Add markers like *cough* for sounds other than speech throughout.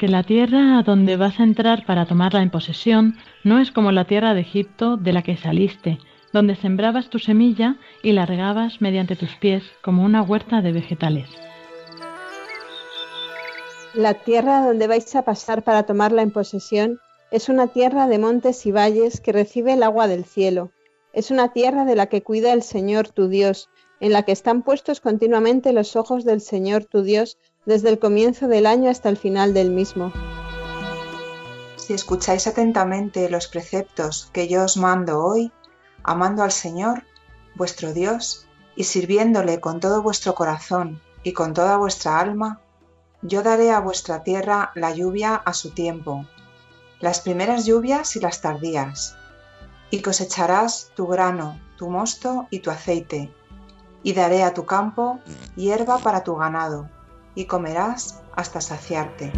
Porque la tierra a donde vas a entrar para tomarla en posesión no es como la tierra de Egipto de la que saliste, donde sembrabas tu semilla y la regabas mediante tus pies como una huerta de vegetales. La tierra donde vais a pasar para tomarla en posesión es una tierra de montes y valles que recibe el agua del cielo. Es una tierra de la que cuida el Señor tu Dios, en la que están puestos continuamente los ojos del Señor tu Dios desde el comienzo del año hasta el final del mismo. Si escucháis atentamente los preceptos que yo os mando hoy, amando al Señor, vuestro Dios, y sirviéndole con todo vuestro corazón y con toda vuestra alma, yo daré a vuestra tierra la lluvia a su tiempo, las primeras lluvias y las tardías, y cosecharás tu grano, tu mosto y tu aceite, y daré a tu campo hierba para tu ganado, y comerás hasta saciarte.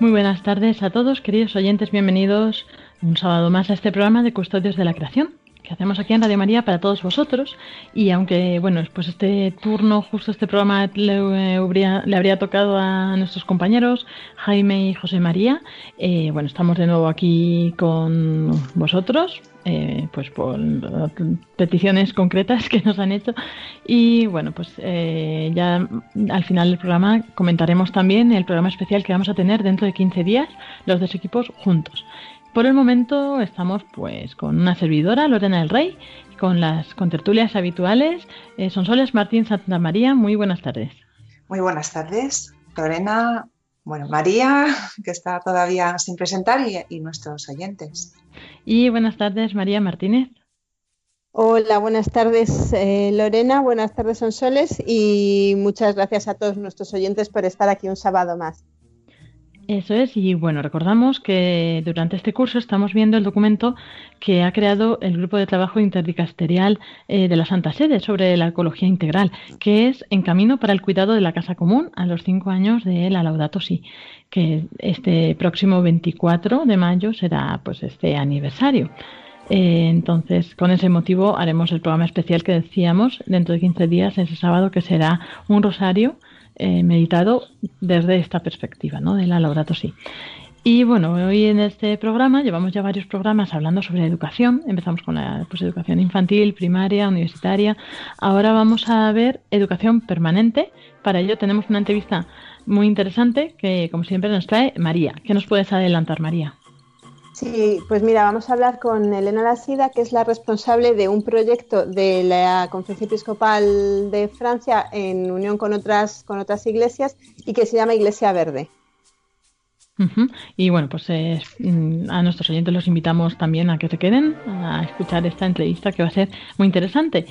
Muy buenas tardes a todos, queridos oyentes, bienvenidos un sábado más a este programa de Custodios de la Creación que hacemos aquí en Radio María para todos vosotros. Y aunque, bueno, pues este turno, justo este programa le, habría, tocado a nuestros compañeros Jaime y José María, eh, bueno, estamos de nuevo aquí con vosotros. Eh, pues por peticiones concretas *laughs* que nos han hecho y bueno pues eh, ya al final del programa comentaremos también el programa especial que vamos a tener dentro de 15 días los dos equipos juntos por el momento estamos pues con una servidora, Lorena del Rey, con las contertulias habituales. Eh, son Soles Martín Santa María, muy buenas tardes. Muy buenas tardes, Lorena, bueno, María, que está todavía sin presentar, y, nuestros oyentes. Y buenas tardes, María Martínez. Hola, buenas tardes eh, Lorena, buenas tardes Sonsoles y muchas gracias a todos nuestros oyentes por estar aquí un sábado más. Eso es, y bueno, recordamos que durante este curso estamos viendo el documento que ha creado el Grupo de Trabajo Interdicasterial eh, de la Santa Sede sobre la ecología integral, que es En Camino para el Cuidado de la Casa Común a los cinco años de la Laudato Si, que este próximo 24 de mayo será pues este aniversario. Eh, entonces, con ese motivo haremos el programa especial que decíamos dentro de 15 días, ese sábado, que será un rosario eh, meditado desde esta perspectiva, ¿no? De la Laudato Si. Y bueno, hoy en este programa llevamos ya varios programas hablando sobre educación. Empezamos con la pues, educación infantil, primaria, universitaria. Ahora vamos a ver educación permanente. Para ello tenemos una entrevista muy interesante que, como siempre, nos trae María. ¿Qué nos puedes adelantar, María? Sí, pues mira, vamos a hablar con Elena Lasida, que es la responsable de un proyecto de la Conferencia Episcopal de Francia en unión con otras, con otras iglesias y que se llama Iglesia Verde. Y bueno, pues eh, mm, a nuestros oyentes los invitamos también a que se queden a escuchar esta entrevista que va a ser muy interesante.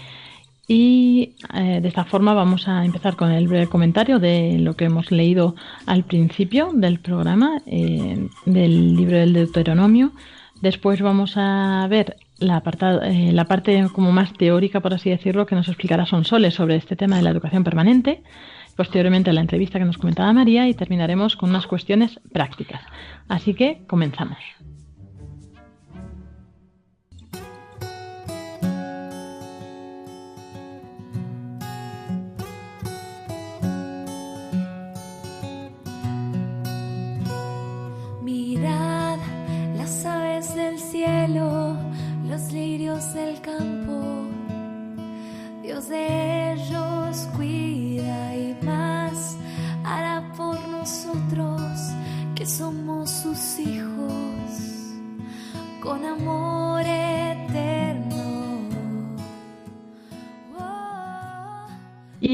Y eh, de esta forma vamos a empezar con el breve comentario de lo que hemos leído al principio del programa, eh, del libro del Deuteronomio. Después vamos a ver la, eh, la parte como más teórica, por así decirlo, que nos explicará Sonsoles sobre este tema de la educación permanente. Posteriormente la entrevista que nos comentaba María y terminaremos con unas cuestiones prácticas. Así que comenzamos.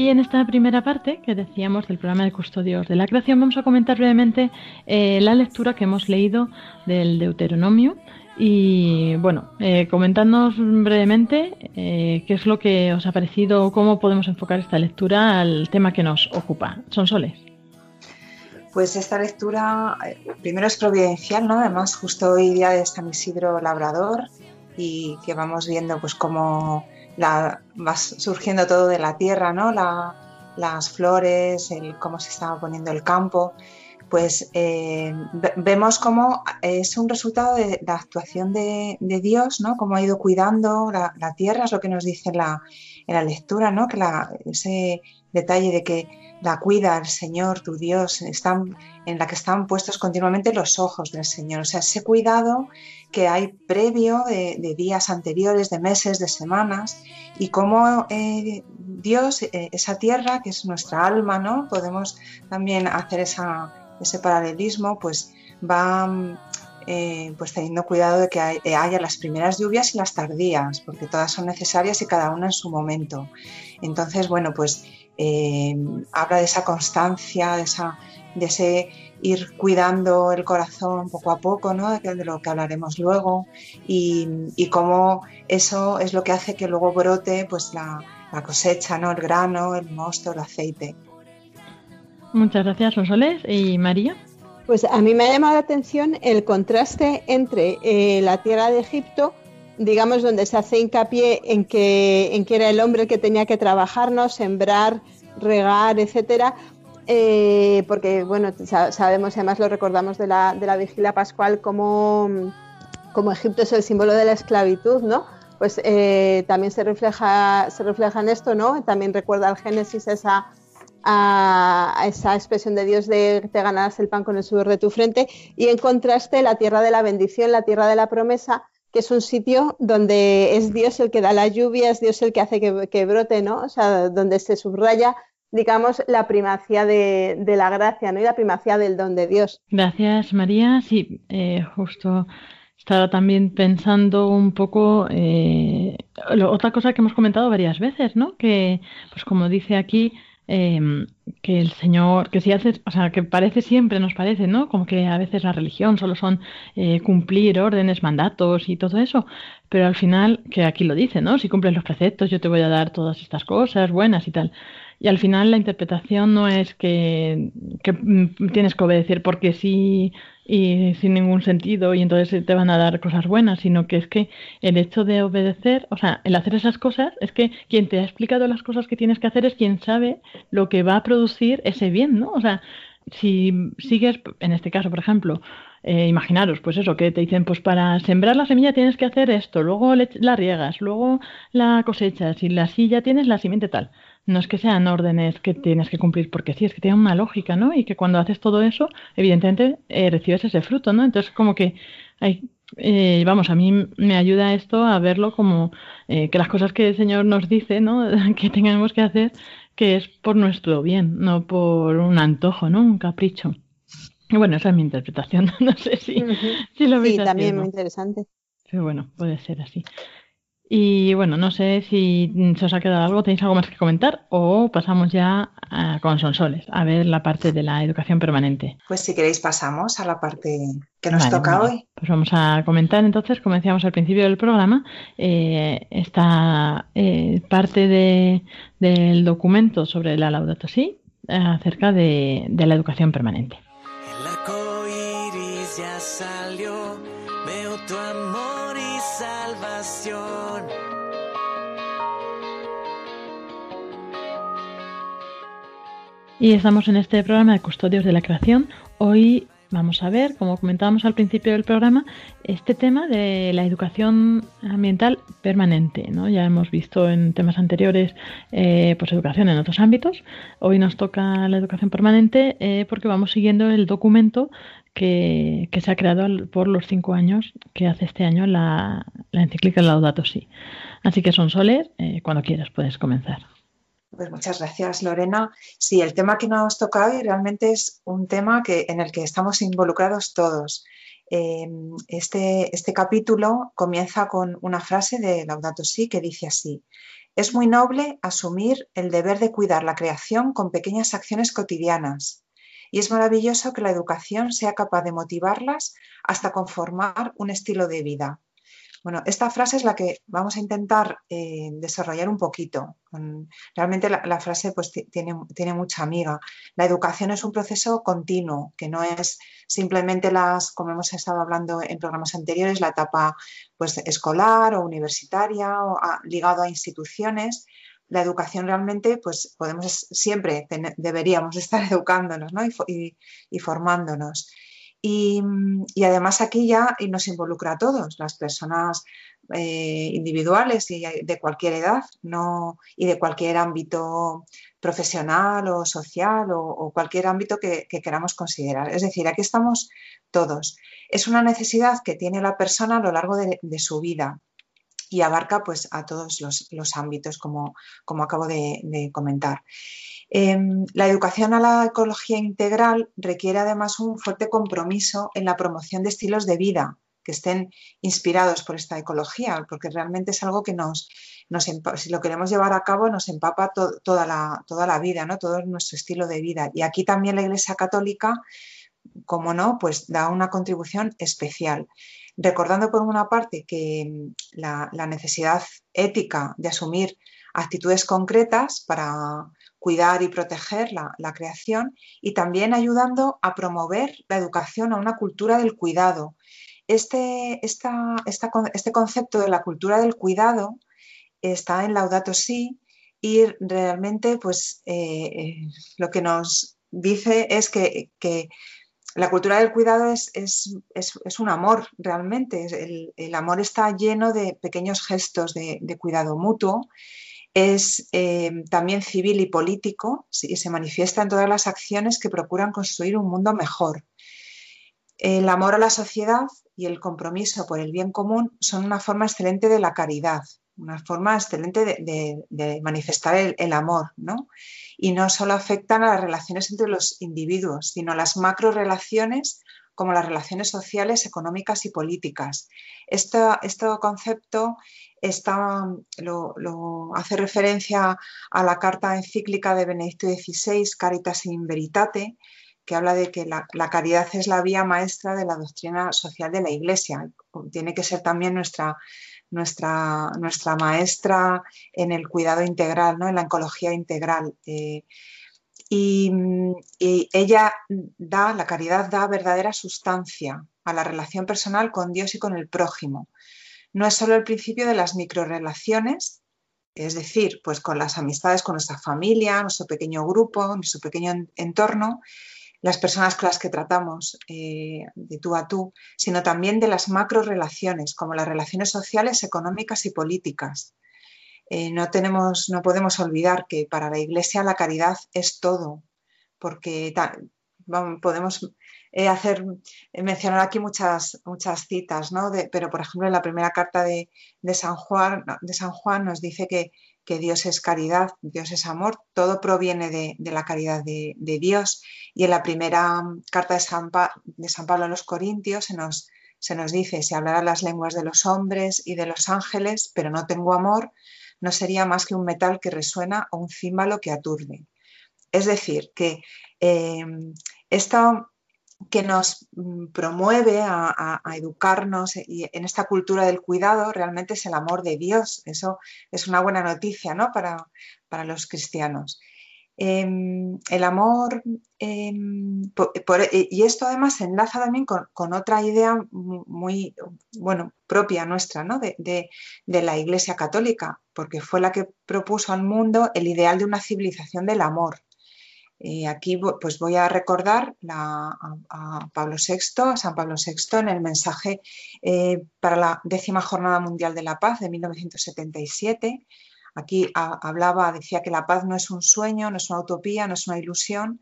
Y en esta primera parte que decíamos del programa de Custodios de la Creación, vamos a comentar brevemente eh, la lectura que hemos leído del Deuteronomio. Y bueno, eh, comentadnos brevemente eh, qué es lo que os ha parecido, cómo podemos enfocar esta lectura al tema que nos ocupa. Son soles. Pues esta lectura eh, primero es providencial, ¿no? Además, justo hoy día de San Isidro Labrador y que vamos viendo pues cómo la, va surgiendo todo de la tierra, ¿no? las flores, el, cómo se estaba poniendo el campo, pues eh, vemos cómo es un resultado de la actuación de, Dios, ¿no? Cómo ha ido cuidando la, tierra, es lo que nos dice la, en la lectura, ¿no? Que ese detalle de que la cuida el Señor, tu Dios, están, en la que están puestos continuamente los ojos del Señor. O sea, ese cuidado que hay previo de, días anteriores, de meses, de semanas, y cómo eh, Dios, eh, esa tierra que es nuestra alma, ¿no? Podemos también hacer ese paralelismo, pues va eh, pues teniendo cuidado de que haya las primeras lluvias y las tardías, porque todas son necesarias y cada una en su momento. Entonces, bueno, pues habla de esa constancia, de, esa, de ese ir cuidando el corazón poco a poco, ¿no? de, lo que hablaremos luego, y, cómo eso es lo que hace que luego brote pues, la, cosecha, ¿no? el grano, el mosto, el aceite. Muchas gracias, Rosoles. ¿Y María? Pues a mí me ha llamado la atención el contraste entre eh, la tierra de Egipto digamos, donde se hace hincapié en que, en que era el hombre el que tenía que trabajarnos, sembrar, regar, etcétera, eh, porque, bueno, sabemos, además lo recordamos de la, de la vigilia pascual, como, como Egipto es el símbolo de la esclavitud, ¿no? Pues eh, también se refleja, se refleja en esto, ¿no? También recuerda al Génesis esa, a, esa expresión de Dios de te ganarás el pan con el sudor de tu frente y en contraste la tierra de la bendición, la tierra de la promesa, que es un sitio donde es Dios el que da la lluvia, es Dios el que hace que, brote, ¿no? O sea, donde se subraya, digamos, la primacía de, la gracia, ¿no? Y la primacía del don de Dios. Gracias, María. Sí, eh, justo estaba también pensando un poco eh, otra cosa que hemos comentado varias veces, ¿no? Que, pues como dice aquí, Em, que el Señor, que si haces, o sea, que parece siempre, nos parece, ¿no? Como que a veces la religión solo son eh, cumplir órdenes, mandatos y todo eso, pero al final, que aquí lo dice, ¿no? Si cumples los preceptos, yo te voy a dar todas estas cosas buenas y tal. Y al final la interpretación no es que, mm, tienes que obedecer porque sí y sin ningún sentido y entonces te van a dar cosas buenas, sino que es que el hecho de obedecer, o sea, el hacer esas cosas, es que quien te ha explicado las cosas que tienes que hacer es quien sabe lo que va a producir ese bien, ¿no? O sea, si sigues, en este caso, por ejemplo, eh, imaginaros, pues eso, que te dicen, pues para sembrar la semilla tienes que hacer esto, luego la riegas, luego la cosechas y la silla tienes la simiente tal no es que sean órdenes que tienes que cumplir porque sí, es que tiene una lógica, ¿no? Y que cuando haces todo eso, evidentemente eh, recibes ese fruto, ¿no? Entonces, como que hay, eh, vamos, a mí me ayuda esto a verlo como eh, que las cosas que el Señor nos dice, ¿no? *laughs* que tengamos que hacer, que es por nuestro bien, no por un antojo, ¿no? Un capricho. Y bueno, esa es mi interpretación, *laughs* no sé si, si lo veis Sí, también muy interesante. Pero bueno, puede ser así. Y bueno, no sé si se os ha quedado algo, tenéis algo más que comentar o pasamos ya a, con Sonsoles a ver la parte de la educación permanente. Pues si queréis pasamos a la parte que nos toca hoy. Pues vamos a comentar entonces, como decíamos al principio del programa, eh, esta eh, parte de, del documento sobre la Laudato Si acerca de, de la educación permanente. El arco iris ya salió, Y estamos en este programa de Custodios de la Creación. Hoy vamos a ver, como comentábamos al principio del programa, este tema de la educación ambiental permanente. ¿no? Ya hemos visto en temas anteriores eh, pues educación en otros ámbitos. Hoy nos toca la educación permanente eh, porque vamos siguiendo el documento que, se ha creado por los cinco años que hace este año la, la encíclica Laudato Si. Así que son Soler, eh, cuando quieras puedes comenzar. Pues muchas gracias, Lorena. Sí, el tema que nos toca hoy realmente es un tema que, en el que estamos involucrados todos. Em, este, este capítulo comienza con una frase de Laudato Si que dice así, es muy noble asumir el deber de cuidar la creación con pequeñas acciones cotidianas y es maravilloso que la educación sea capaz de motivarlas hasta conformar un estilo de vida. Bueno, esta frase es la que vamos a intentar eh, desarrollar un poquito. Realmente la, frase pues, tiene, tiene, mucha amiga. La educación es un proceso continuo, que no es simplemente las, como hemos estado hablando en programas anteriores, la etapa pues, escolar o universitaria o ligado a instituciones. La educación realmente, pues podemos siempre, deberíamos *laughs* estar educándonos y formándonos. Y, además aquí ya nos involucra a todos, las personas eh, individuales y de cualquier edad no, y de cualquier ámbito profesional o social o, cualquier ámbito que, queramos considerar. Es decir, aquí estamos todos. Es una necesidad que tiene la persona a lo largo de, su vida y abarca pues, a todos los, ámbitos, como, como acabo de comentar. Em, la educación a la ecología integral requiere además un fuerte compromiso en la promoción de estilos de vida que estén inspirados por esta ecología, porque realmente es algo que nos, si lo queremos llevar a cabo, nos empapa toda, la, toda la vida, ¿no? todo nuestro estilo de vida. Y aquí también la Iglesia Católica, como no, pues da una contribución especial recordando por una parte que la, necesidad ética de asumir actitudes concretas para cuidar y proteger la, creación y también ayudando a promover la educación a una cultura del cuidado. Este, este concepto de la cultura del cuidado está en Laudato Si y realmente pues, eh, lo que nos dice es que, la cultura del cuidado es, un amor realmente. El, amor está lleno de pequeños gestos de cuidado mutuo es eh, también civil y político y se manifiesta en todas las acciones que procuran construir un mundo mejor. El amor a la sociedad y el compromiso por el bien común son una forma excelente de la caridad, una forma excelente de, manifestar el, amor, ¿no? Y no solo afectan a las relaciones entre los individuos, sino a las macro relaciones como las relaciones sociales, económicas y políticas. este concepto lo, hace referencia a la carta encíclica de Benedicto XVI, Caritas in Veritate, que habla de que la, caridad es la vía maestra de la doctrina social de la Iglesia. Tiene que ser también nuestra, nuestra, nuestra maestra en el cuidado integral, ¿no? en la oncología integral. Eh, y, y, ella da, la caridad da verdadera sustancia a la relación personal con Dios y con el prójimo no es solo el principio de las microrelaciones, es decir, pues con las amistades con nuestra familia, nuestro pequeño grupo, nuestro pequeño entorno, las personas con las que tratamos eh, de tú a tú, sino también de las macrorelaciones, como las relaciones sociales, económicas y políticas. Eh, no, tenemos, no podemos olvidar que para la Iglesia la caridad es todo, porque podemos eh, hacer, eh, mencionar aquí muchas, muchas citas, ¿no? pero por ejemplo en la primera carta de, San, Juan, de San Juan nos dice que, Dios es caridad, Dios es amor, todo proviene de, la caridad de, Dios. Y en la primera carta de San, de San Pablo a los Corintios se nos, se nos dice, si hablara las lenguas de los hombres y de los ángeles, pero no tengo amor, no sería más que un metal que resuena o un címbalo que aturde. Es decir, que eh, esta que nos mm, promueve a, educarnos y en esta cultura del cuidado realmente es el amor de Dios. Eso es una buena noticia ¿no? para, los cristianos. Em, el amor, em, y esto además se enlaza también con, otra idea muy bueno, propia nuestra ¿no? de, de la Iglesia Católica, porque fue la que propuso al mundo el ideal de una civilización del amor. Eh, aquí pues voy a recordar a, Pablo VI, a San Pablo VI, en el mensaje eh, para la décima Jornada Mundial de la Paz de 1977. Aquí hablaba, decía que la paz no es un sueño, no es una utopía, no es una ilusión.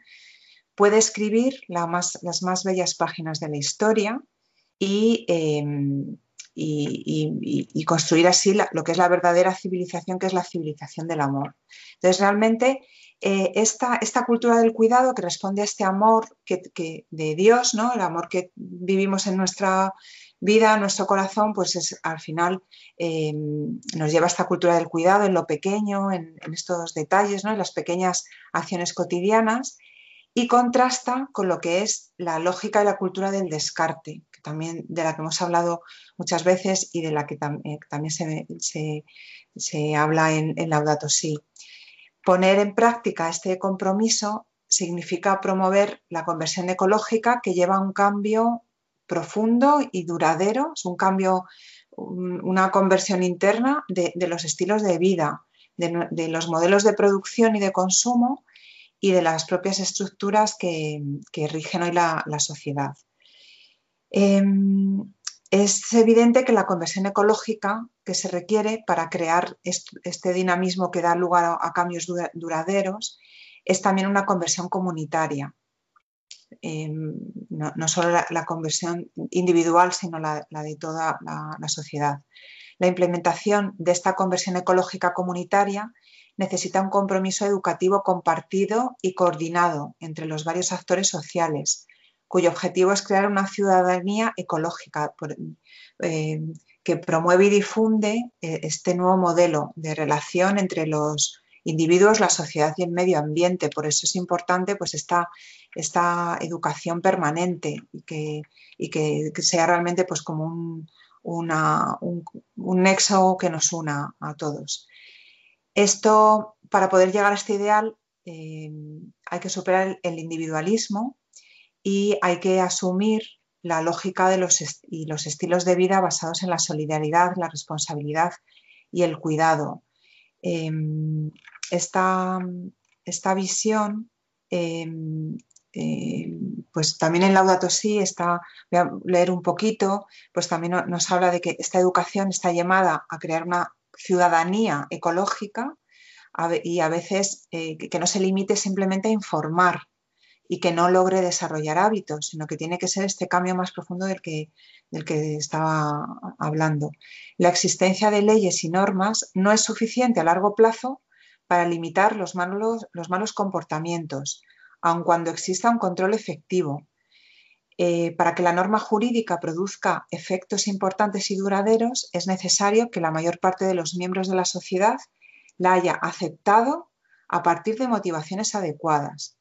Puede escribir las más bellas páginas de la historia y, em, y, construir así lo que es la verdadera civilización, que es la civilización del amor. Entonces, realmente eh, esta, esta, cultura del cuidado que responde a este amor que, de Dios, ¿no? el amor que vivimos en nuestra vida, nuestro corazón, pues es, al final eh, nos lleva a esta cultura del cuidado en lo pequeño, en, estos detalles, ¿no? en las pequeñas acciones cotidianas y contrasta con lo que es la lógica y la cultura del descarte, que también de la que hemos hablado muchas veces y de la que eh, también se, habla en, en Laudato Si. Poner en práctica este compromiso significa promover la conversión ecológica que lleva a un cambio profundo y duradero, es un cambio, una conversión interna de, los estilos de vida, de, los modelos de producción y de consumo y de las propias estructuras que, rigen hoy la, sociedad. Em, es evidente que la conversión ecológica que se requiere para crear este dinamismo que da lugar a, cambios duraderos es también una conversión comunitaria. Em, no, solo la, conversión individual, sino la, de toda la, sociedad. La implementación de esta conversión ecológica comunitaria necesita un compromiso educativo compartido y coordinado entre los varios actores sociales, cuyo objetivo es crear una ciudadanía ecológica eh, que promueve y difunde eh, este nuevo modelo de relación entre los individuos, la sociedad y el medio ambiente. Por eso es importante pues, esta, esta educación permanente y que, que, sea realmente pues, como un, un, nexo que nos una a todos. Esto, para poder llegar a este ideal, eh, hay que superar el individualismo y hay que asumir la lógica de los y los estilos de vida basados en la solidaridad, la responsabilidad y el cuidado. Em, esta, esta, visión, em, em, pues también en Laudato Si está, voy a leer un poquito, pues también nos habla de que esta educación está llamada a crear una ciudadanía ecológica y a veces eh, que no se limite simplemente a informar y que no logre desarrollar hábitos, sino que tiene que ser este cambio más profundo del que, del que estaba hablando. La existencia de leyes y normas no es suficiente a largo plazo para limitar los malos, los malos comportamientos, aun cuando exista un control efectivo. Eh, para que la norma jurídica produzca efectos importantes y duraderos, es necesario que la mayor parte de los miembros de la sociedad la haya aceptado a partir de motivaciones adecuadas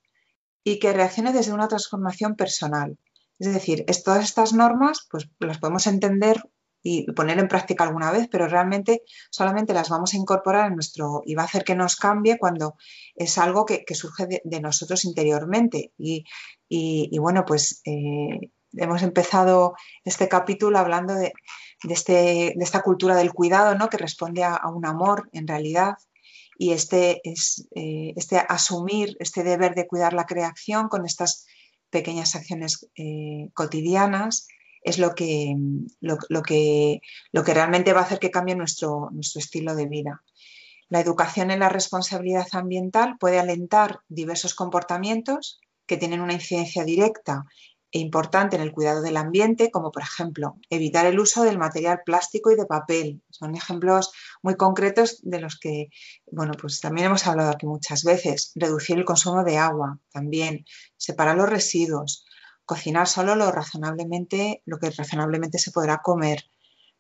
y que reaccione desde una transformación personal. Es decir, todas estas normas pues, las podemos entender y poner en práctica alguna vez, pero realmente solamente las vamos a incorporar en nuestro y va a hacer que nos cambie cuando es algo que, surge de, nosotros interiormente. Y, bueno, pues eh, hemos empezado este capítulo hablando de, este, de, esta cultura del cuidado, ¿no? que responde a un amor en realidad y este, es, eh, este asumir este deber de cuidar la creación con estas pequeñas acciones eh, cotidianas es lo que, lo, que, lo que realmente va a hacer que cambie nuestro, nuestro estilo de vida. La educación en la responsabilidad ambiental puede alentar diversos comportamientos que tienen una incidencia directa e importante en el cuidado del ambiente, como por ejemplo evitar el uso del material plástico y de papel. Son ejemplos muy concretos de los que, bueno, pues también hemos hablado aquí muchas veces. Reducir el consumo de agua, también separar los residuos, cocinar solo lo razonablemente, lo que razonablemente se podrá comer,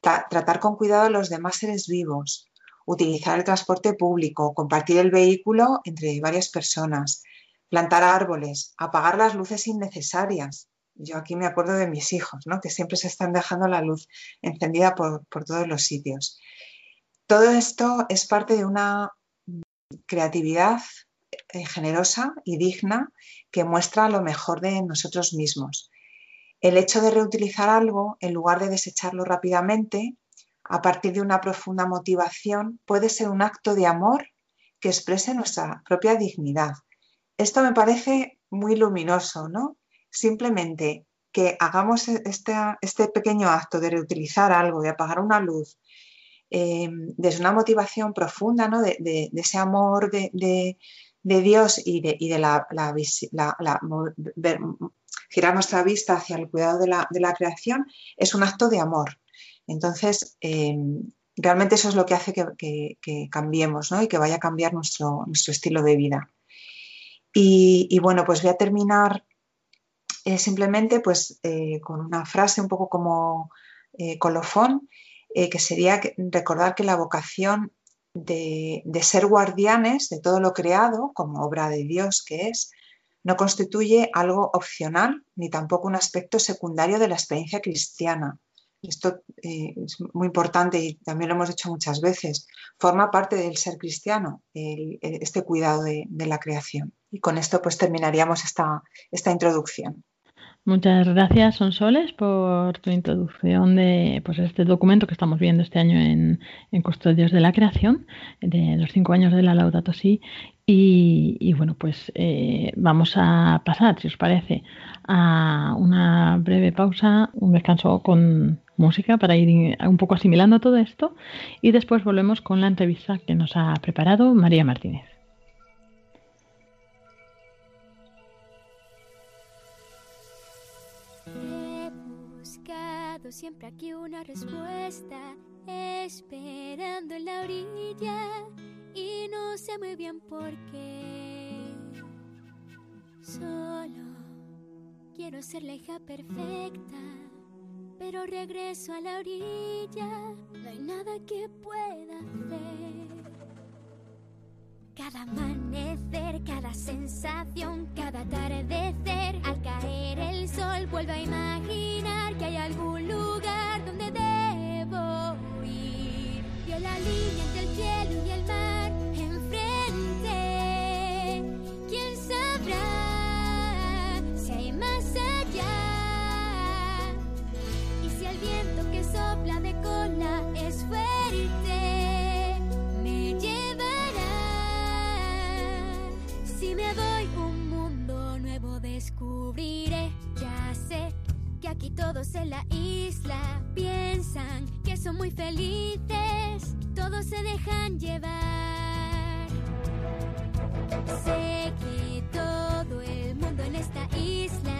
tratar con cuidado a los demás seres vivos, utilizar el transporte público, compartir el vehículo entre varias personas, plantar árboles, apagar las luces innecesarias, yo aquí me acuerdo de mis hijos, ¿no? que siempre se están dejando la luz encendida por, todos los sitios. Todo esto es parte de una creatividad generosa y digna que muestra lo mejor de nosotros mismos. El hecho de reutilizar algo en lugar de desecharlo rápidamente, a partir de una profunda motivación, puede ser un acto de amor que exprese nuestra propia dignidad. Esto me parece muy luminoso, ¿no? simplemente que hagamos este, este, pequeño acto de reutilizar algo, de apagar una luz, em, desde una motivación profunda, ¿no? de, ese amor de, Dios y de, la, girar nuestra vista hacia el cuidado de la, creación, es un acto de amor. Entonces, em, realmente eso es lo que hace que, cambiemos ¿no? y que vaya a cambiar nuestro, nuestro estilo de vida. Y, bueno, pues voy a terminar eh, simplemente pues, eh, con una frase un poco como colofón, que sería recordar que la vocación de, de, ser guardianes de todo lo creado, como obra de Dios que es, no constituye algo opcional ni tampoco un aspecto secundario de la experiencia cristiana. Esto eh, es muy importante y también lo hemos dicho muchas veces. Forma parte del ser cristiano, este cuidado de, la creación. Y con esto pues terminaríamos esta, esta introducción. Muchas gracias, Sonsoles, por tu introducción de pues, este documento que estamos viendo este año en, Custodios de la Creación, de los cinco años de la Laudato Si. Y, bueno, pues eh, vamos a pasar, si os parece, a una breve pausa, un descanso con música para ir un poco asimilando todo esto y después volvemos con la entrevista que nos ha preparado María Martínez. Siempre aquí una respuesta, esperando en la orilla y no sé muy bien por qué. Solo quiero ser la hija perfecta, pero regreso a la orilla, no hay nada que pueda hacer. Cada amanecer, cada sensación, cada atardecer, al caer el sol vuelvo a imaginar que hay algún lugar donde debo ir. Vio la línea entre el cielo y el mar aquí todos en la isla piensan que son muy felices, todos se dejan llevar. Sé que todo el mundo en esta isla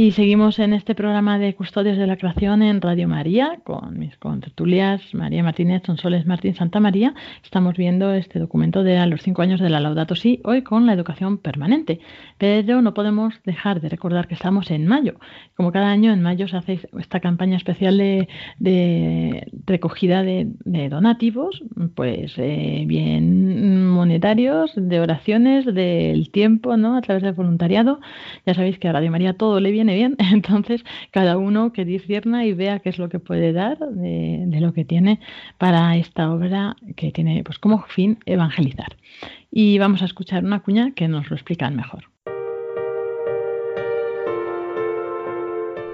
Y seguimos en este programa de Custodios de la Creación en Radio María con mis contertulias María Martínez, Sonsoles Martín Santa María. Estamos viendo este documento de a los cinco años de la Laudato Si, hoy con la educación permanente. Pero no podemos dejar de recordar que estamos en mayo. Como cada año, en mayo se hace esta campaña especial de, recogida de, donativos, pues eh, bien monetarios, de oraciones, del tiempo, ¿no? A través del voluntariado. Ya sabéis que a Radio María todo le viene bien. *laughs* Entonces, cada uno que discierna y vea qué es lo que puede dar de, lo que tiene para esta obra que tiene pues como fin evangelizar. Y vamos a escuchar una cuña que nos lo explican mejor.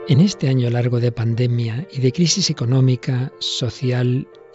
En este año largo de pandemia y de crisis económica, social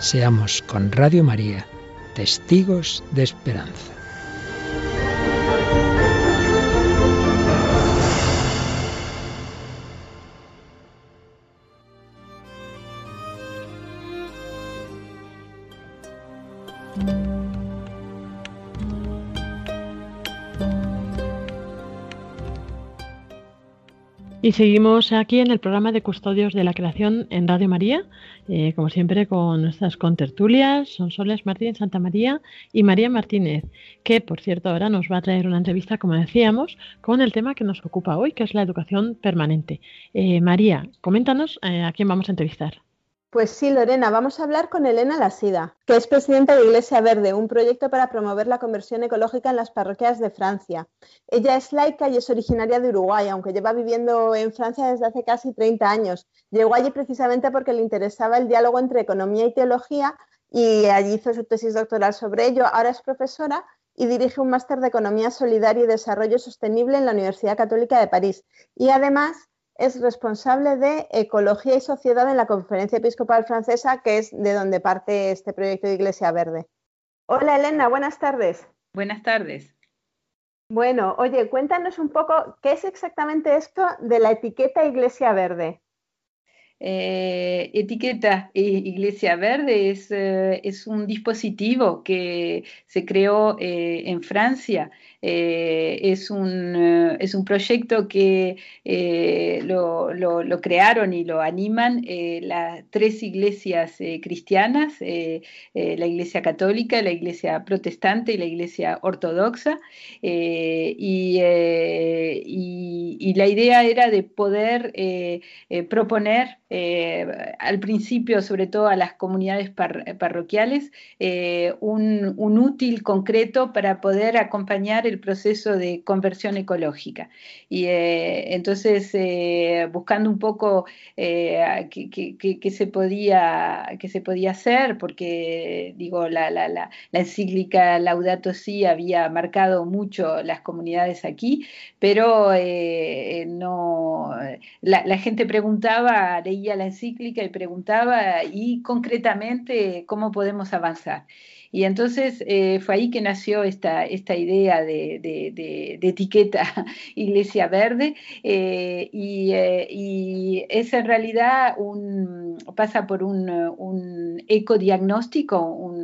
Seamos con Radio María testigos de esperanza. Y seguimos aquí en el programa de Custodios de la Creación en Radio María, eh, como siempre con nuestras contertulias, son Soles Martín Santa María y María Martínez, que por cierto ahora nos va a traer una entrevista, como decíamos, con el tema que nos ocupa hoy, que es la educación permanente. Eh, María, coméntanos eh, a quién vamos a entrevistar. Pues sí, Lorena, vamos a hablar con Elena Lasida, que es presidenta de Iglesia Verde, un proyecto para promover la conversión ecológica en las parroquias de Francia. Ella es laica y es originaria de Uruguay, aunque lleva viviendo en Francia desde hace casi 30 años. Llegó allí precisamente porque le interesaba el diálogo entre economía y teología y allí hizo su tesis doctoral sobre ello. Ahora es profesora y dirige un máster de Economía Solidaria y Desarrollo Sostenible en la Universidad Católica de París. Y además es responsable de Ecología y Sociedad en la Conferencia Episcopal Francesa, que es de donde parte este proyecto de Iglesia Verde. Hola Elena, buenas tardes. Buenas tardes. Bueno, oye, cuéntanos un poco qué es exactamente esto de la etiqueta Iglesia Verde. Eh, etiqueta Iglesia Verde es, eh, es, un dispositivo que se creó eh, en Francia eh, es, un, eh, es, un, proyecto que eh, lo, lo, crearon y lo animan las tres iglesias cristianas, la iglesia católica, la iglesia protestante y la iglesia ortodoxa. Y, la idea era de poder proponer al principio, sobre todo a las comunidades parroquiales, un, un útil concreto para poder acompañar el proceso de conversión ecológica. Y eh, entonces, eh, buscando un poco eh, qué, se podía, se podía hacer, porque digo, la, la, la, encíclica Laudato Si había marcado mucho las comunidades aquí, pero no, la, gente preguntaba, leía la encíclica y preguntaba, y concretamente, ¿cómo podemos avanzar? Y entonces eh, fue ahí que nació esta, esta idea de, de, etiqueta *laughs* Iglesia Verde eh, eh, y, es en realidad un, pasa por un, un ecodiagnóstico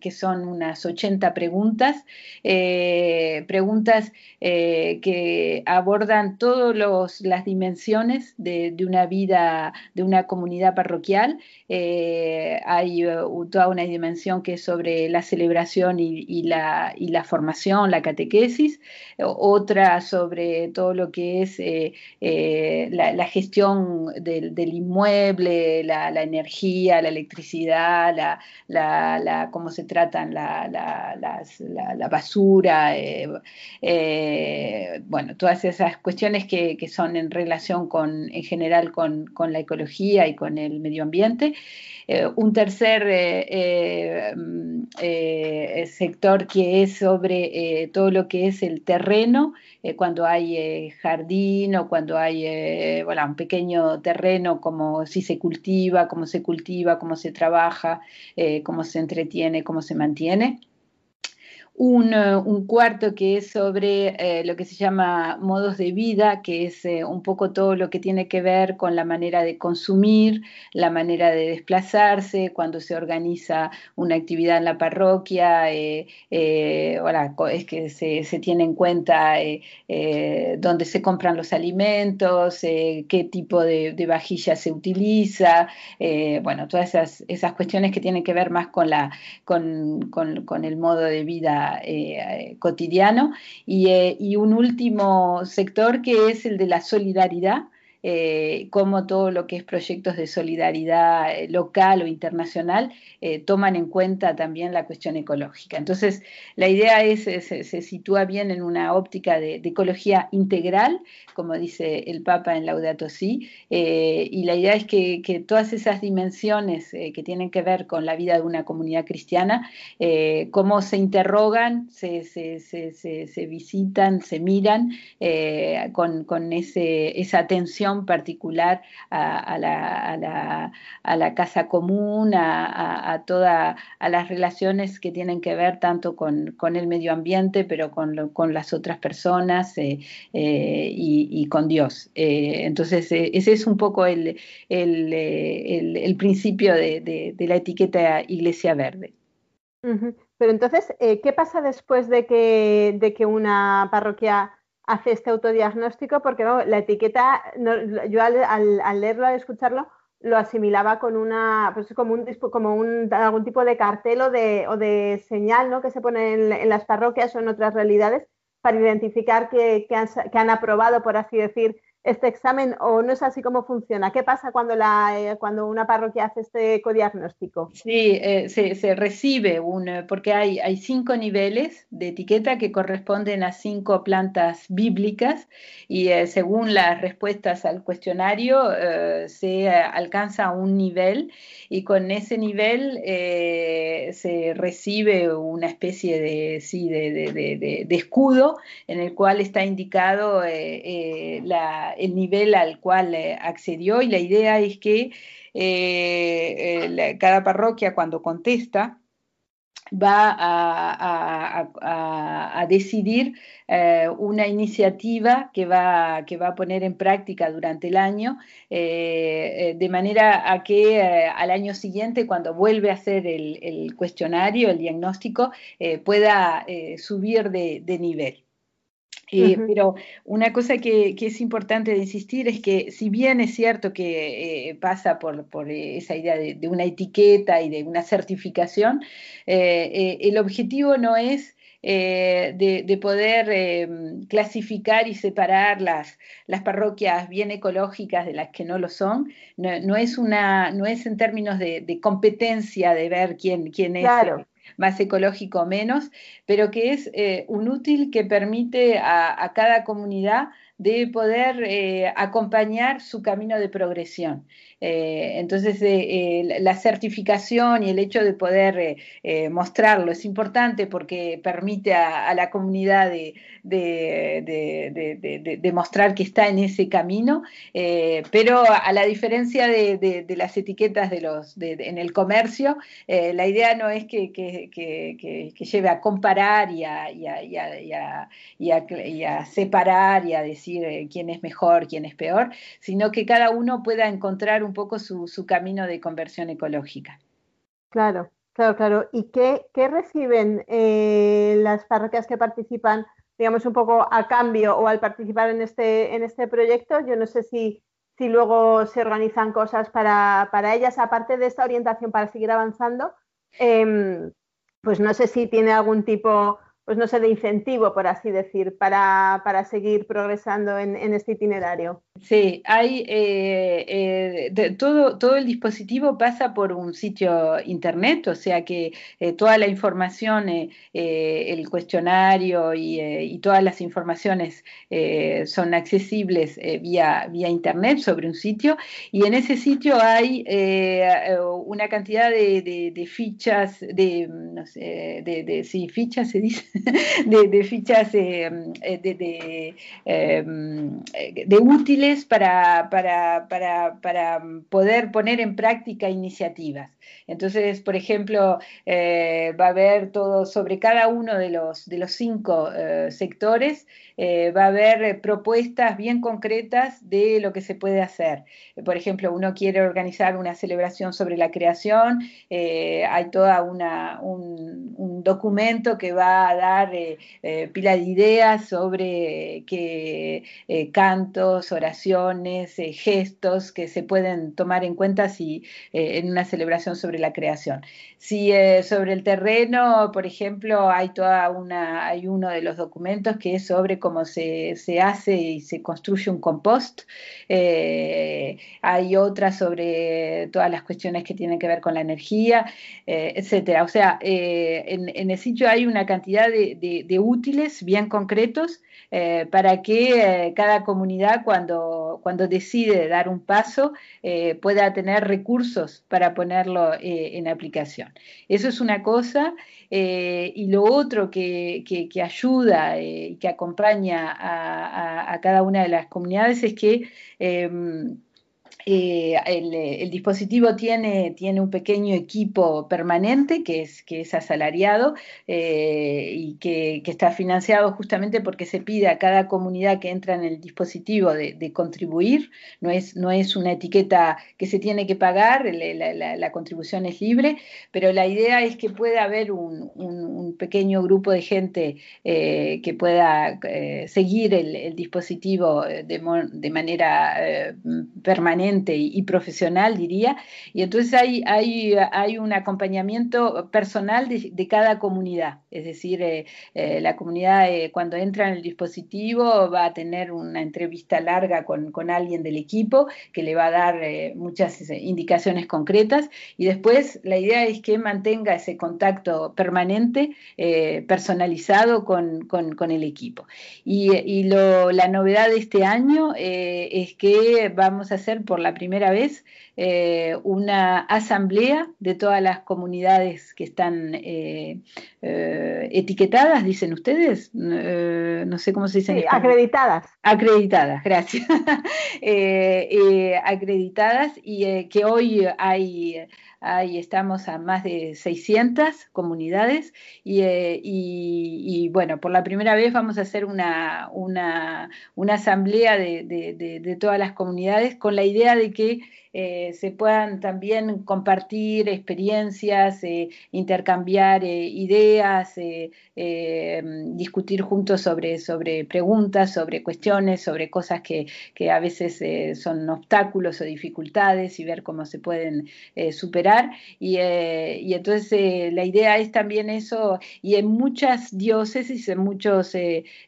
que son unas 80 preguntas, preguntas que abordan todas las dimensiones de, de, una vida, de una comunidad parroquial. hay toda una dimensión que es sobre la celebración y, la, formación, la catequesis, otra sobre todo lo que es eh, eh, la, gestión del, inmueble, la, energía, la electricidad, la, cómo se tratan la, basura, eh, bueno, todas esas cuestiones que, son en relación con, en general con, la ecología y con el medio ambiente. Eh, un tercer eh, eh, sector que es sobre todo lo que es el terreno, cuando hay jardín o cuando hay un pequeño terreno, como si se cultiva, cómo se cultiva, cómo se trabaja, cómo se entretiene, cómo se mantiene un, un, cuarto que es sobre eh, lo que se llama modos de vida, que es eh, un poco todo lo que tiene que ver con la manera de consumir, la manera de desplazarse, cuando se organiza una actividad en la parroquia, eh, es que se, tiene en cuenta dónde se compran los alimentos, qué tipo de, de, vajilla se utiliza, bueno, todas esas, cuestiones que tienen que ver más con, la, con, con el modo de vida eh, cotidiano. Y, eh, y, un último sector que es el de la solidaridad, eh, cómo todo lo que es proyectos de solidaridad eh, local o internacional eh, toman en cuenta también la cuestión ecológica. Entonces, la idea es, se, sitúa bien en una óptica de, ecología integral, como dice el Papa en Laudato Si, y la idea es que, todas esas dimensiones que tienen que ver con la vida de una comunidad cristiana, cómo se interrogan, se, se visitan, se miran con, esa atención particular a, la, casa común, a, todas las relaciones que tienen que ver tanto con, el medio ambiente, pero con, con las otras personas eh, eh, y, con Dios. Eh, entonces, ese es un poco el, principio de, la etiqueta Iglesia Verde. Pero entonces, ¿qué pasa después de que, de que una parroquia hace este autodiagnóstico porque la etiqueta, yo al, leerlo, al escucharlo, lo asimilaba con una, pues como un como un, algún tipo de cartel o de, o de señal ¿no? que se pone en, las parroquias o en otras realidades para identificar que, han, que han aprobado, por así decir, este examen o no es así como funciona? ¿Qué pasa cuando, la, eh, cuando una parroquia hace este codiagnóstico? Sí, eh, se, recibe un, eh, porque hay, hay cinco niveles de etiqueta que corresponden a cinco plantas bíblicas y según las respuestas al cuestionario se alcanza un nivel y con ese nivel se recibe una especie de, sí, de, de, escudo en el cual está indicado la el nivel al cual eh, accedió y la idea es que eh, cada parroquia cuando contesta va a, decidir eh, una iniciativa que va, que va a poner en práctica durante el año, de manera a que al año siguiente, cuando vuelve a hacer el, cuestionario, el diagnóstico, pueda subir de nivel. Eh, pero una cosa que, es importante de insistir es que si bien es cierto que eh, pasa por, esa idea de, una etiqueta y de una certificación, eh, el objetivo no es de, poder clasificar y separar las, las, parroquias bien ecológicas de las que no lo son. No, es, una, no es en términos de, competencia de ver quién, quién es más ecológico menos, pero que es eh, un útil que permite a, cada comunidad de poder eh, acompañar su camino de progresión. Eh, entonces, eh, la certificación y el hecho de poder eh, mostrarlo es importante porque permite a, la comunidad de, mostrar que está en ese camino, pero a la diferencia de, las etiquetas de los, en el comercio, la idea no es que, lleve a comparar y a, separar y a decir quién es mejor, quién es peor, sino que cada uno pueda encontrar un poco su, camino de conversión ecológica. Claro, claro, claro. ¿Y qué, reciben eh, las parroquias que participan, digamos, un poco a cambio o al participar en este, en este proyecto? Yo no sé si, si luego se organizan cosas para, ellas, aparte de esta orientación para seguir avanzando. Em, pues no sé si tiene algún tipo pues no sé, de incentivo, por así decir, para, seguir progresando en, este itinerario. Sí, hay eh, eh, todo, todo el dispositivo pasa por un sitio internet, o sea que eh, toda la información, el cuestionario y, todas las informaciones son accesibles vía, vía internet sobre un sitio y en ese sitio hay una cantidad de, fichas, de, no sé, de, sí, fichas se dice. *laughs* de, fichas eh, de, em, de, útiles para, poder poner en práctica iniciativas. Entonces, por ejemplo, va a haber todo sobre cada uno de los, de los cinco sectores eh, va a haber eh, propuestas bien concretas de lo que se puede hacer. Por ejemplo, uno quiere organizar una celebración sobre la creación, eh, hay toda una, un, documento que va a dar pila de ideas sobre qué cantos, oraciones, gestos que se pueden tomar en cuenta si, en una celebración sobre la creación. Si sobre el terreno, por ejemplo, hay toda una, hay uno de los documentos que es sobre cómo se, hace y se construye un compost. Eh, hay otras sobre todas las cuestiones que tienen que ver con la energía, eh, etcétera. O sea, eh, en, el sitio hay una cantidad de, útiles bien concretos para que cada comunidad cuando, cuando decide dar un paso pueda tener recursos para ponerlo en aplicación. Eso es una cosa. Eh, y lo otro que, ayuda y que acompaña a, cada una de las comunidades es que em, eh, eh, el, dispositivo tiene, tiene, un pequeño equipo permanente que es, que es asalariado eh, y que, está financiado justamente porque se pide a cada comunidad que entra en el dispositivo de, contribuir. No es, no es, una etiqueta que se tiene que pagar, la, contribución es libre, pero la idea es que pueda haber un, pequeño grupo de gente que pueda seguir el, dispositivo de manera permanente y, profesional, diría. Y entonces hay, hay, hay un acompañamiento personal de, cada comunidad. Es decir, eh, eh, la comunidad eh, cuando entra en el dispositivo va a tener una entrevista larga con, con alguien del equipo que le va a dar muchas indicaciones concretas. Y después la idea es que mantenga ese contacto permanente, personalizado con, con, con, el equipo. Y, y lo, la novedad de este año es que vamos a hacer por la primera vez eh, una asamblea de todas las comunidades que están eh, eh, etiquetadas, dicen ustedes, no sé cómo se dicen. acreditadas. Acreditadas, gracias. *laughs* acreditadas y que hoy hay Ahí estamos a más de 600 comunidades y, bueno, por la primera vez vamos a hacer una, una, asamblea de, todas las comunidades con la idea de que eh, se puedan también compartir experiencias, eh, intercambiar eh, ideas, discutir juntos sobre, sobre preguntas, sobre cuestiones, sobre cosas que, que a veces son obstáculos o dificultades y ver cómo se pueden superar. Y, y entonces la idea es también eso, y en muchas diócesis, en muchos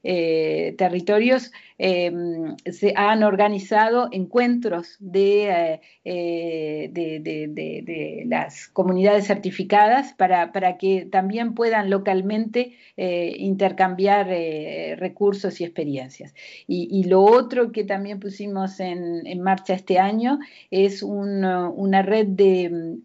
territorios, Em, se han organizado encuentros de, eh, de, las comunidades certificadas para, que también puedan localmente eh, intercambiar eh, recursos y experiencias. Y, lo otro que también pusimos en, marcha este año es una red de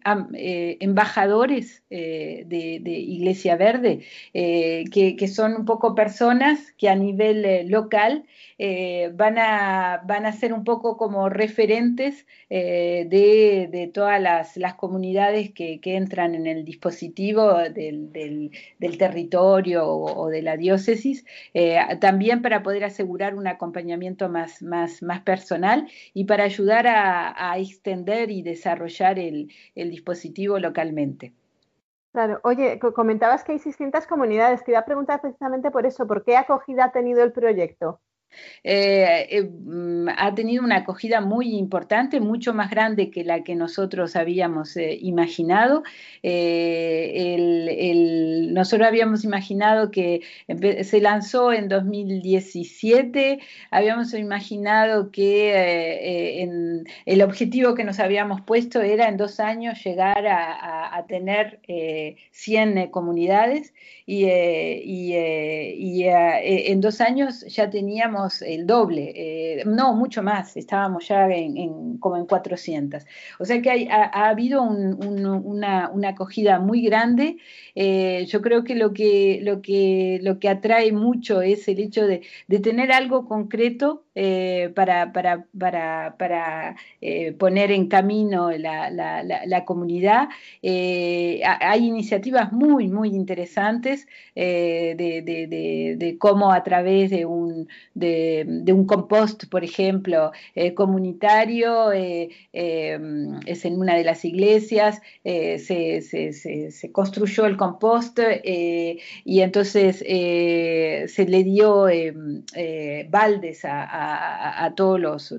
embajadores de, Iglesia Verde, que, son un poco personas que a nivel local van, a, van a ser un poco como referentes de, todas las, comunidades que, entran en el dispositivo del, territorio o, de la diócesis, eh, también para poder asegurar un acompañamiento más, más, más personal y para ayudar a, extender y desarrollar el, el dispositivo localmente. Claro, oye, comentabas que hay 600 comunidades. Te iba a preguntar precisamente por eso, ¿por qué acogida ha tenido el proyecto? Eh, eh, mm, ha tenido una acogida muy importante, mucho más grande que la que nosotros habíamos eh, imaginado. nosotros habíamos imaginado que se lanzó en 2017, habíamos imaginado que el objetivo que nos habíamos puesto era en dos años llegar a, tener 100 comunidades y, y en dos años ya teníamos el doble, eh, no, mucho más, estábamos ya en, como en 400. O sea que ha, habido una, acogida muy grande. Eh, yo creo que lo, que lo que lo que atrae mucho es el hecho de, tener algo concreto para, para, para, poner en camino la, comunidad. hay iniciativas muy, muy interesantes de, cómo a través de un, de, un compost, por ejemplo, eh, comunitario, eh, eh, es en una de las iglesias, se, construyó el compost y entonces se le dio baldes a, todos los,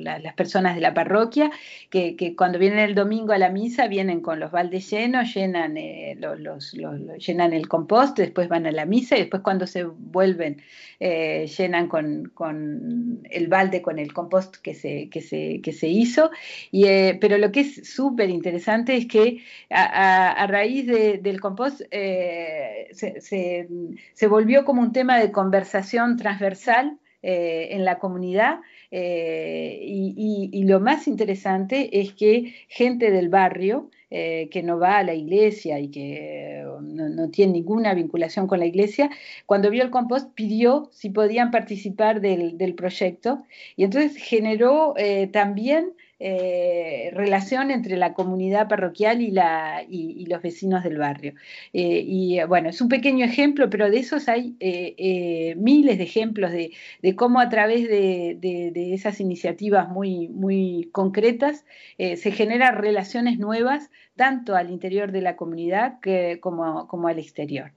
las personas de la parroquia que, cuando vienen el domingo a la misa vienen con los baldes llenos, llenan, los, llenan el compost, después van a la misa y después cuando se vuelven eh, con, el balde, con el compost que se, que se, hizo. Y, eh, pero lo que es súper interesante es que a, raíz del compost eh, se, volvió como un tema de conversación transversal en la comunidad. Y, lo más interesante es que gente del barrio eh, que no va a la iglesia y que no, tiene ninguna vinculación con la iglesia, cuando vio el compost pidió si podían participar del, proyecto. Y entonces generó eh, también eh, relación entre la comunidad parroquial y, la, y, los vecinos del barrio. Eh, y bueno, es un pequeño ejemplo, pero de esos hay eh, miles de ejemplos de, cómo a través de, esas iniciativas muy, muy concretas se generan relaciones nuevas tanto al interior de la comunidad como, como al exterior.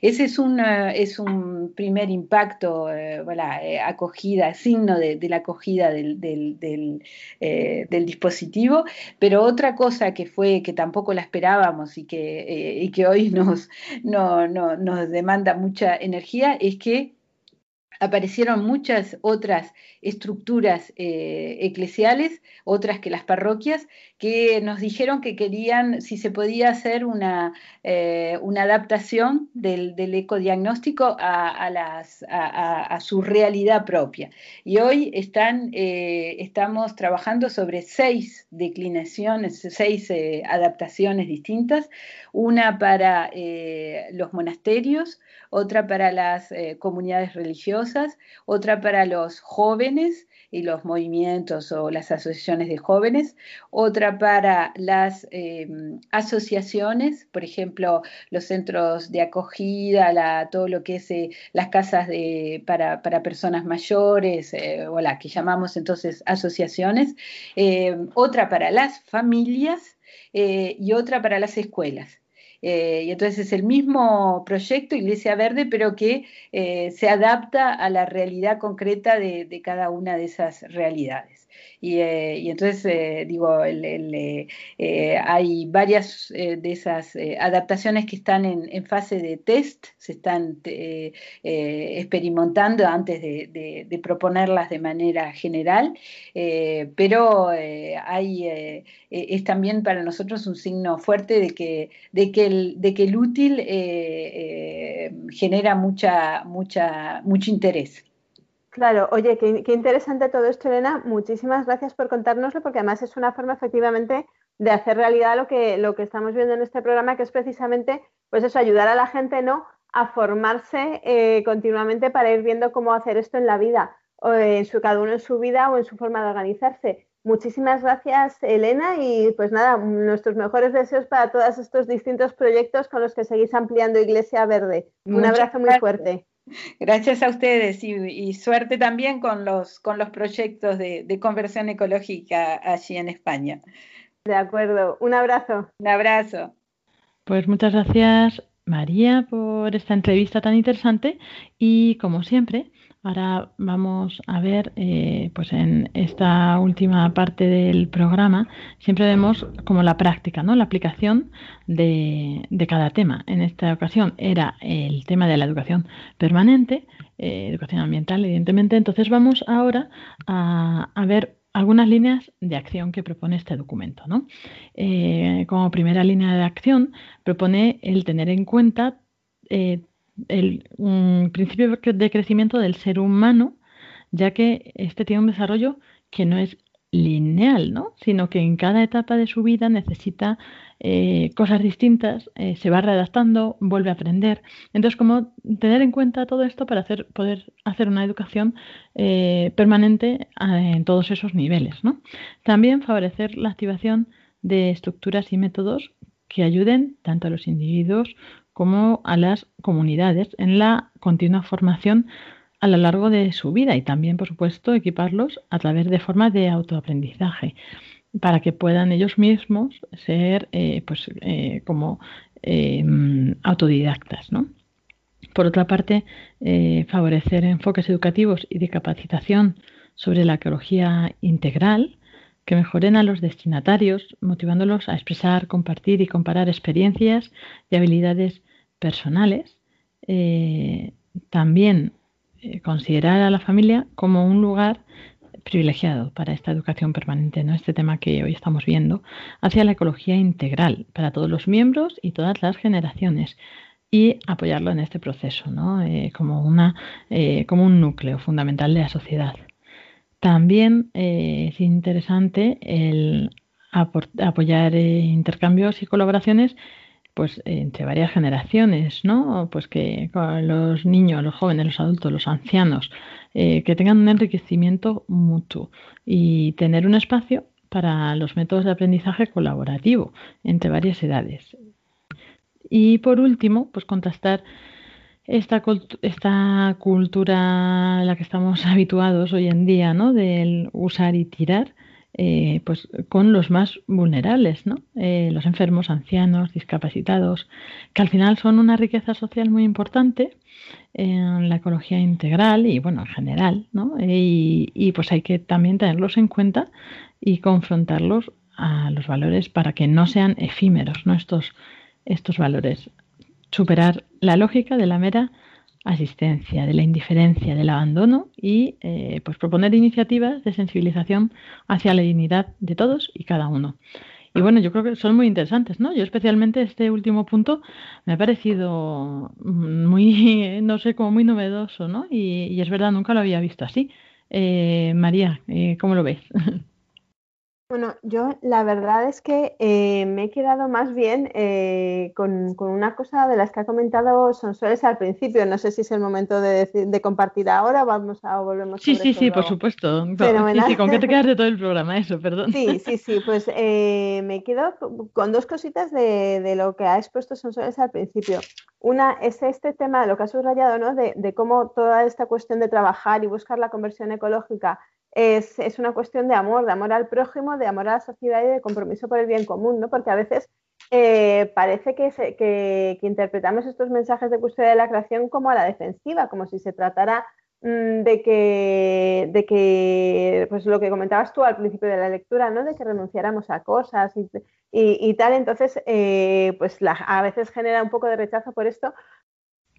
Ese es un, es un primer impacto, eh, eh, acogida, signo de, la acogida del, eh, del, dispositivo, pero otra cosa que fue, que tampoco la esperábamos y que, y que hoy nos, no, nos demanda mucha energía, es que aparecieron muchas otras estructuras eh, eclesiales, otras que las parroquias, que nos dijeron que querían, si se podía hacer una, eh, una adaptación del, ecodiagnóstico a, las, a, su realidad propia. Y hoy están, eh, estamos trabajando sobre seis declinaciones, seis adaptaciones distintas, una para los monasterios, otra para las comunidades religiosas, otra para los jóvenes, y los movimientos o las asociaciones de jóvenes, otra para las em, asociaciones, por ejemplo, los centros de acogida, todo lo que es eh, las casas de, para, personas mayores, eh, o la que llamamos entonces asociaciones, otra para las familias eh, y otra para las escuelas. Eh, y entonces es el mismo proyecto Iglesia Verde, pero que eh, se adapta a la realidad concreta de, cada una de esas realidades. Y, eh, entonces, eh, digo, eh, hay varias de esas adaptaciones que están en, fase de test, se están experimentando antes de, proponerlas de manera general, pero hay, es también para nosotros un signo fuerte de que, de que, el, de que el útil genera mucha, mucha, mucho interés. Claro, oye, qué, interesante todo esto, Elena. Muchísimas gracias por contárnoslo, porque además es una forma efectivamente de hacer realidad lo que, lo que estamos viendo en este programa, que es precisamente, pues eso, ayudar a la gente, ¿no? A formarse eh, continuamente para ir viendo cómo hacer esto en la vida, o en su, cada uno en su vida o en su forma de organizarse. Muchísimas gracias, Elena, y pues nada, nuestros mejores deseos para todos estos distintos proyectos con los que seguís ampliando Iglesia Verde. Un abrazo muy fuerte. Gracias a ustedes y, suerte también con los, con los proyectos de, conversión ecológica allí en España. De acuerdo, un abrazo. Un abrazo. Pues muchas gracias María por esta entrevista tan interesante y como siempre Ahora vamos a ver, eh, pues en esta última parte del programa, siempre vemos como la práctica, ¿no? La aplicación de, cada tema. En esta ocasión era el tema de la educación permanente, eh, educación ambiental, evidentemente. Entonces vamos ahora a, ver algunas líneas de acción que propone este documento. ¿no? Eh, como primera línea de acción, propone el tener en cuenta un principio de crecimiento del ser humano ya que este tiene un desarrollo que no es lineal, ¿no? sino que en cada etapa de su vida necesita eh, cosas distintas, eh, se va redactando, vuelve a aprender. Entonces, como tener en cuenta todo esto para hacer, poder hacer una educación eh, permanente en todos esos niveles. ¿no? También favorecer la activación de estructuras y métodos que ayuden tanto a los individuos como a las comunidades en la continua formación a lo largo de su vida y también, por supuesto, equiparlos a través de formas de autoaprendizaje para que puedan ellos mismos ser eh, pues, eh, como eh, autodidactas. ¿no? Por otra parte, favorecer enfoques educativos y de capacitación sobre la ecología integral que mejoren a los destinatarios, motivándolos a expresar, compartir y comparar experiencias y habilidades personales. también considerar a la familia como un lugar privilegiado para esta educación permanente, ¿no? este tema que hoy estamos viendo, hacia la ecología integral para todos los miembros y todas las generaciones y apoyarlo en este proceso ¿no? Eh, como, una, eh, como un núcleo fundamental de la sociedad. También eh, es interesante el apoyar intercambios y colaboraciones pues entre varias generaciones, ¿no? Pues que los niños, los jóvenes, los adultos, los ancianos, eh, que tengan un enriquecimiento mutuo y tener un espacio para los métodos de aprendizaje colaborativo entre varias edades. Y por último, pues contrastar esta, esta cultura a la que estamos *laughs* habituados hoy en día, ¿no? Del usar y tirar, eh, pues con los más vulnerables, ¿no? Eh, los enfermos, ancianos, discapacitados, que al final son una riqueza social muy importante en la ecología integral y bueno, en general, ¿no? Y, y pues hay que también tenerlos en cuenta y confrontarlos a los valores para que no sean efímeros, ¿no? Estos, estos valores. Superar la lógica de la mera asistencia, de la indiferencia, del abandono y eh, pues proponer iniciativas de sensibilización hacia la dignidad de todos y cada uno. Y bueno, yo creo que son muy interesantes, ¿no? Yo especialmente este último punto me ha parecido muy, *laughs* no sé, como muy novedoso, ¿no? Y, es verdad, nunca lo había visto así. Eh, María, eh, ¿cómo lo ves? *laughs* Bueno, yo la verdad es que eh, me he quedado más bien eh, con, una cosa de las que ha comentado Sonsoles al principio. No sé si es el momento de, de compartir ahora o vamos a o volvemos. Sí, sí, sí, por supuesto. *laughs* Sí, sí, ¿con qué te *laughs* quedas de todo el programa? Eso, perdón. Sí, sí, sí. Pues eh, me quedo con dos cositas de, de, lo que ha expuesto Sonsoles al principio. Una es este tema, lo que ha subrayado, ¿no? De, de cómo toda esta cuestión de trabajar y buscar la conversión ecológica es, una cuestión de amor, de amor al prójimo, de amor a la sociedad y de compromiso por el bien común, ¿no? Porque a veces eh, parece que, interpretamos estos mensajes de custodia de la creación como a la defensiva, como si se tratara mm, de que, de que, pues lo que comentabas tú al principio de la lectura, ¿no? De que renunciáramos a cosas y, tal. Entonces, eh, pues a veces genera un poco de rechazo por esto,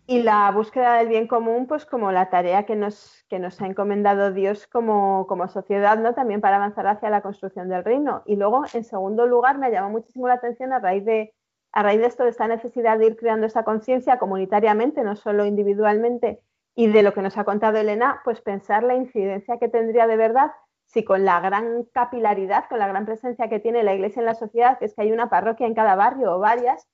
y la búsqueda del bien común, pues como la tarea que nos, que nos ha encomendado Dios como, como, sociedad, ¿no? También para avanzar hacia la construcción del reino. Y luego, en segundo lugar, me llama muchísimo la atención a raíz de, a raíz de esto, de esta necesidad de ir creando esa conciencia comunitariamente, no solo individualmente, y de lo que nos ha contado Elena, pues pensar la incidencia que tendría de verdad si con la gran capilaridad, con la gran presencia que tiene la Iglesia en la sociedad, que es que hay una parroquia en cada barrio o varias,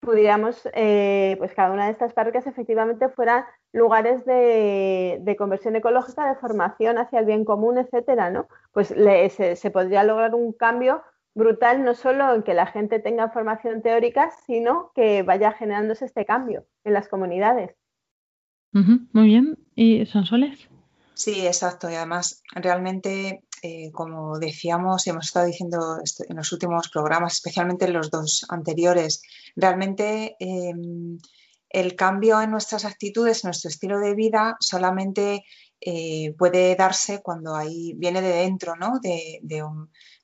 pudiéramos, eh, pues cada una de estas parroquias efectivamente fueran lugares de, conversión ecológica, de formación hacia el bien común, etcétera, ¿no? Pues se, podría lograr un cambio brutal no solo en que la gente tenga formación teórica, sino que vaya generándose este cambio en las comunidades. muy bien. ¿Y Sonsoles? Sí, exacto. Y además, realmente eh, como decíamos y hemos estado diciendo en los últimos programas, especialmente en los dos anteriores, realmente em, el cambio en nuestras actitudes, nuestro estilo de vida, solamente eh, puede darse cuando ahí viene de dentro, ¿no? De,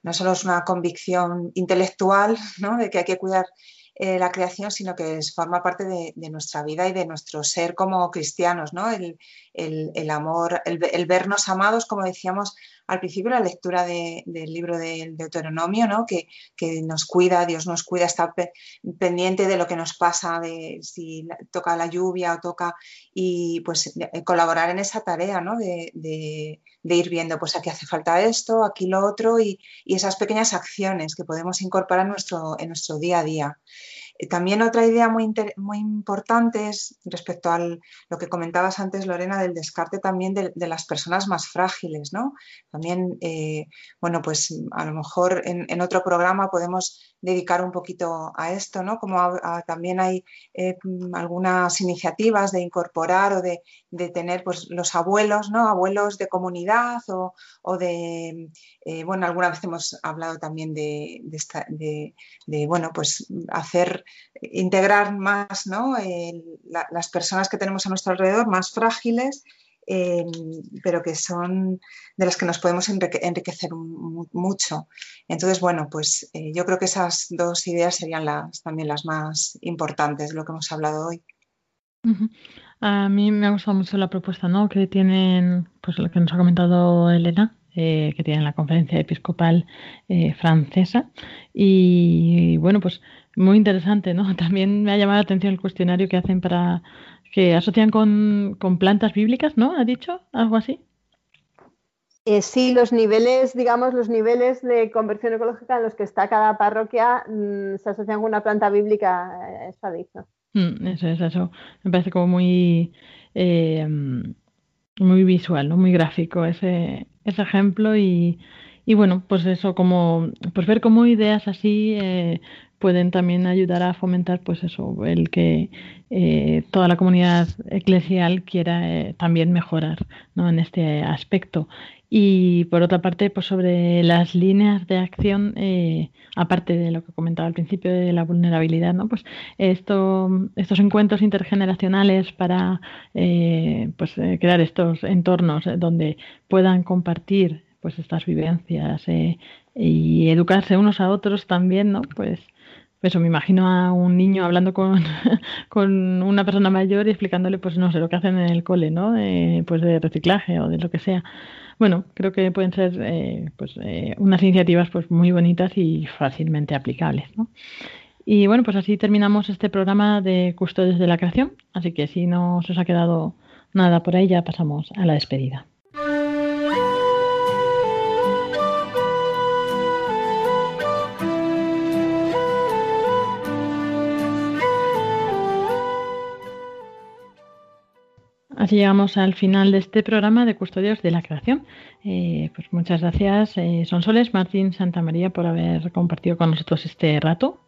no solo es una convicción intelectual, *laughs* ¿no? De que hay que cuidar eh, la creación, sino que forma parte de, nuestra vida y de nuestro ser como cristianos, ¿no? El, amor, el, vernos amados, como decíamos, al principio la lectura del libro del Deuteronomio, ¿no? que, nos cuida, Dios nos cuida, está pendiente de lo que nos pasa, de si toca la lluvia o toca, y pues colaborar en esa tarea ¿no? de, ir viendo, pues aquí hace falta esto, aquí lo otro, y, esas pequeñas acciones que podemos incorporar en nuestro día a día. Eh, también otra idea muy, muy importante es respecto a lo que comentabas antes, Lorena, del descarte también de, las personas más frágiles, ¿no? También, eh, bueno, pues a lo mejor en, otro programa podemos dedicar un poquito a esto, ¿no? Como también hay eh, algunas iniciativas de incorporar o de, tener pues, los abuelos, ¿no? Abuelos de comunidad o, de, bueno, alguna vez hemos hablado también de, de, bueno, pues hacer integrar más las personas que tenemos a nuestro alrededor, más frágiles, em, pero que son de las que nos podemos enriquecer mucho. Entonces, bueno, pues eh, yo creo que esas dos ideas serían las, también las más importantes de lo que hemos hablado hoy. A mí me ha gustado mucho la propuesta ¿no? que tienen, pues que nos ha comentado Elena, eh, que tienen la conferencia episcopal eh, francesa. Y bueno, pues muy interesante, ¿no? *laughs* También me ha llamado la atención el cuestionario que hacen para que asocian con, plantas bíblicas, ¿no? ¿Ha dicho algo así? Eh, sí, los niveles, digamos, los niveles de conversión ecológica en los que está cada parroquia mm, se asocian con una planta bíblica, eso ha dicho. Mm, eso es, eso. Me parece como muy, eh, muy visual, ¿no? Muy gráfico ese, ese ejemplo y, y bueno, pues eso, como pues ver cómo ideas así eh, pueden también ayudar a fomentar, pues eso, el que eh, toda la comunidad eclesial quiera eh, también mejorar ¿no? en este aspecto. Y por otra parte, pues sobre las líneas de acción, aparte de lo que comentaba al principio de la vulnerabilidad, ¿no? Pues esto, estos encuentros intergeneracionales para pues, crear estos entornos donde puedan compartir pues estas vivencias eh, y educarse unos a otros también, ¿no? Pues eso, me imagino a un niño hablando con, *laughs* con una persona mayor y explicándole, pues no sé, lo que hacen en el cole, ¿no? pues de reciclaje o de lo que sea. Bueno, creo que pueden ser eh, pues, eh, unas iniciativas pues muy bonitas y fácilmente aplicables, ¿no? Y bueno, pues así terminamos este programa de Custodios de la Creación. Así que si no se os ha quedado nada por ahí, ya pasamos a la despedida. Así llegamos al final de este programa de Custodios de la Creación. Eh, pues muchas gracias, eh, Sonsoles, Martín, Santa María, por haber compartido con nosotros este rato.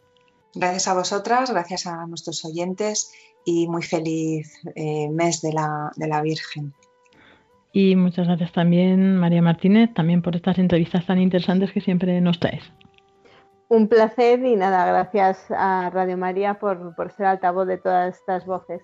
Gracias a vosotras, gracias a nuestros oyentes y muy feliz eh, mes de la, de la Virgen. Y muchas gracias también, María Martínez, también por estas entrevistas tan interesantes que siempre nos traes. Un placer y nada, gracias a Radio María por, por ser altavoz de todas estas voces.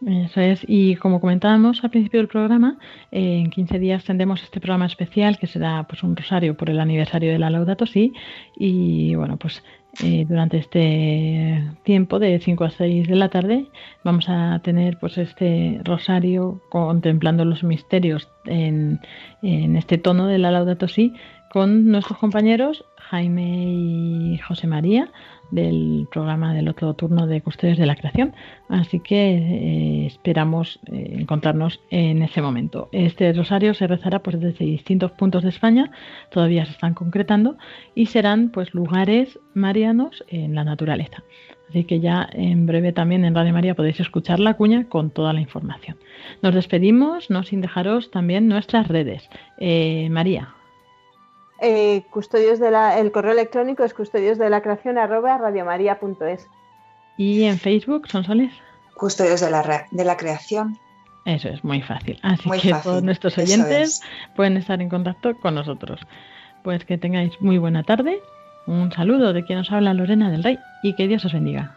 Eso es, y como comentábamos al principio del programa, eh, en 15 días tendremos este programa especial que será pues un rosario por el aniversario de la Laudato Si. Y bueno, pues eh, durante este tiempo de 5 a 6 de la tarde vamos a tener pues este rosario contemplando los misterios en, en este tono de la Laudato Si con nuestros compañeros Jaime y José María del programa del otro turno de Custodios de la Creación. Así que eh, esperamos eh, encontrarnos en ese momento. Este rosario se rezará pues, desde distintos puntos de España, todavía se están concretando, y serán pues, lugares marianos en la naturaleza. Así que ya en breve también en Radio María podéis escuchar la cuña con toda la información. Nos despedimos, no sin dejaros también nuestras redes. Eh, María. Eh, custodios de la, el correo electrónico es custodios de la creación arroba radiomaria.es. ¿Y en Facebook son soles? Custodios de la, de la creación. Eso es muy fácil. Así que todos nuestros oyentes pueden estar en contacto con nosotros. Pues que tengáis muy buena tarde. Un saludo de quien nos habla Lorena del Rey y que Dios os bendiga.